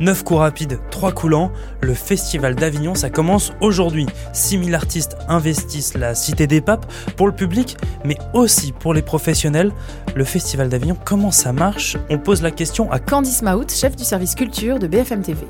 9 coups rapides, 3 coulants, le Festival d'Avignon, ça commence aujourd'hui. 6000 artistes investissent la Cité des Papes pour le public, mais aussi pour les professionnels. Le Festival d'Avignon, comment ça marche? On pose la question à Candice Maout, chef du service culture de BFM TV.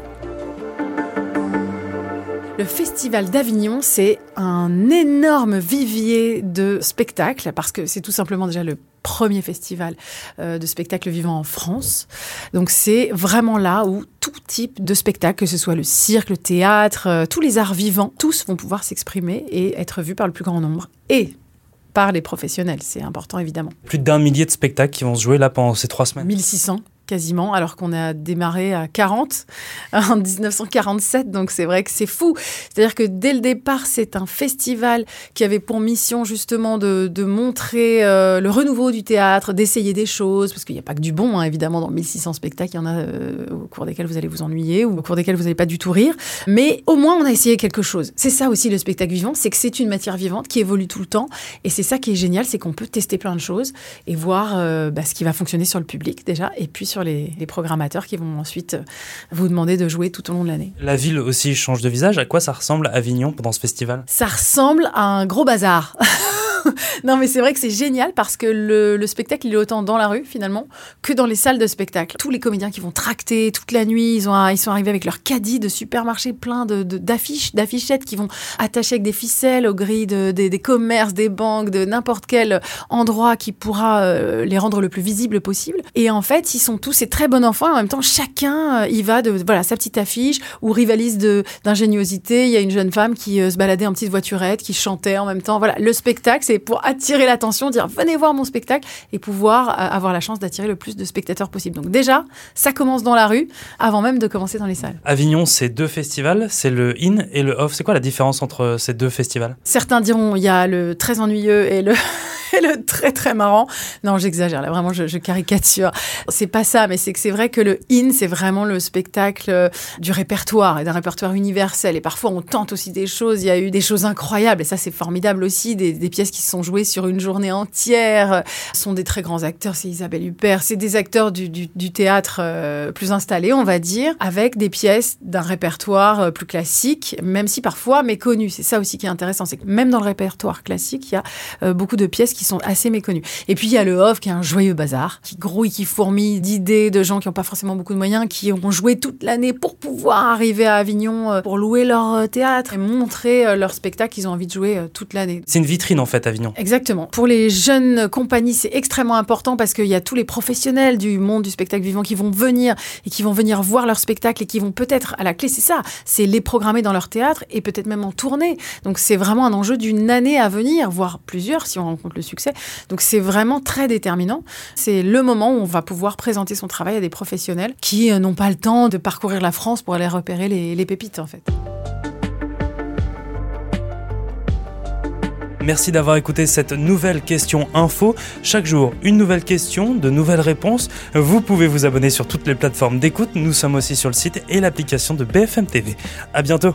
Le Festival d'Avignon, c'est un énorme vivier de spectacles, parce que c'est tout simplement déjà le premier festival euh, de spectacles vivants en France. Donc c'est vraiment là où tout type de spectacle, que ce soit le cirque, le théâtre, euh, tous les arts vivants, tous vont pouvoir s'exprimer et être vus par le plus grand nombre. Et par les professionnels, c'est important évidemment. Plus d'un millier de spectacles qui vont se jouer là pendant ces trois semaines. 1600 quasiment, alors qu'on a démarré à 40 en 1947. Donc c'est vrai que c'est fou. C'est-à-dire que dès le départ, c'est un festival qui avait pour mission justement de, montrer euh, le renouveau du théâtre, d'essayer des choses, parce qu'il n'y a pas que du bon, hein, évidemment, dans 1600 spectacles, il y en a euh, au cours desquels vous allez vous ennuyer ou au cours desquels vous n'allez pas du tout rire. Mais au moins, on a essayé quelque chose. C'est ça aussi le spectacle vivant, c'est que c'est une matière vivante qui évolue tout le temps. Et c'est ça qui est génial, c'est qu'on peut tester plein de choses et voir euh, bah, ce qui va fonctionner sur le public déjà, et puis sur les, programmateurs qui vont ensuite euh, vous demander de jouer tout au long de l'année. La ville aussi change de visage. À quoi ça ressemble Avignon pendant ce festival? Ça ressemble à un gros bazar. non, mais c'est vrai que c'est génial parce que le, spectacle, il est autant dans la rue, finalement, que dans les salles de spectacle. Tous les comédiens qui vont tracter toute la nuit, ils, ont, ils sont arrivés avec leur caddie de supermarché plein d'affiches, de, d'affichettes qui vont attacher avec des ficelles aux grilles des, commerces, des banques, de n'importe quel endroit qui pourra euh, les rendre le plus visible possible. Et en fait, ils sont tous ces très bons enfants. En même temps, chacun euh, y va de voilà sa petite affiche ou rivalise d'ingéniosité. Il y a une jeune femme qui euh, se baladait en petite voiturette, qui chantait en même temps. Voilà, le spectacle, c'est pour attirer l'attention, dire venez voir mon spectacle et pouvoir euh, avoir la chance d'attirer le plus de spectateurs possible. Donc déjà, ça commence dans la rue avant même de commencer dans les salles. Avignon, c'est deux festivals, c'est le in et le off. C'est quoi la différence entre ces deux festivals? Certains diront il y a le très ennuyeux et le le très très marrant. Non, j'exagère là, vraiment, je, je caricature. C'est pas ça, mais c'est que c'est vrai que le in, c'est vraiment le spectacle euh, du répertoire et d'un répertoire universel. Et parfois, on tente aussi des choses. Il y a eu des choses incroyables, et ça, c'est formidable aussi. Des, pièces qui se sont jouées sur une journée entière. Ce sont des très grands acteurs. C'est Isabelle Huppert. C'est des acteurs du, théâtre euh, plus installés, on va dire, avec des pièces d'un répertoire euh, plus classique, même si parfois méconnu. C'est ça aussi qui est intéressant. C'est que même dans le répertoire classique, il y a beaucoup de pièces qui sont assez méconnus. Et puis il y a le Off qui est un joyeux bazar, qui grouille, qui fourmille d'idées de gens qui n'ont pas forcément beaucoup de moyens, qui ont joué toute l'année pour pouvoir arriver à Avignon, euh, pour louer leur euh, théâtre et montrer euh, leur spectacle qu'ils ont envie de jouer toute l'année. C'est une vitrine en fait, Avignon. Exactement. Pour les jeunes compagnies, c'est extrêmement important parce qu'il y a tous les professionnels du monde du spectacle vivant qui vont venir et qui vont venir voir leur spectacle et qui vont peut-être, à la clé, c'est ça, c'est les programmer dans leur théâtre et peut-être même en tournée. Donc c'est vraiment un enjeu d'une année à venir, voire plusieurs si on rencontre le Donc c'est vraiment très déterminant. C'est le moment où on va pouvoir présenter son travail à des professionnels qui euh, n'ont pas le temps de parcourir la France pour aller repérer les, pépites en fait. Merci d'avoir écouté cette nouvelle question info. Chaque jour, une nouvelle question, de nouvelles réponses. Vous pouvez vous abonner sur toutes les plateformes d'écoute. Nous sommes aussi sur le site et l'application de BFM TV. À bientôt.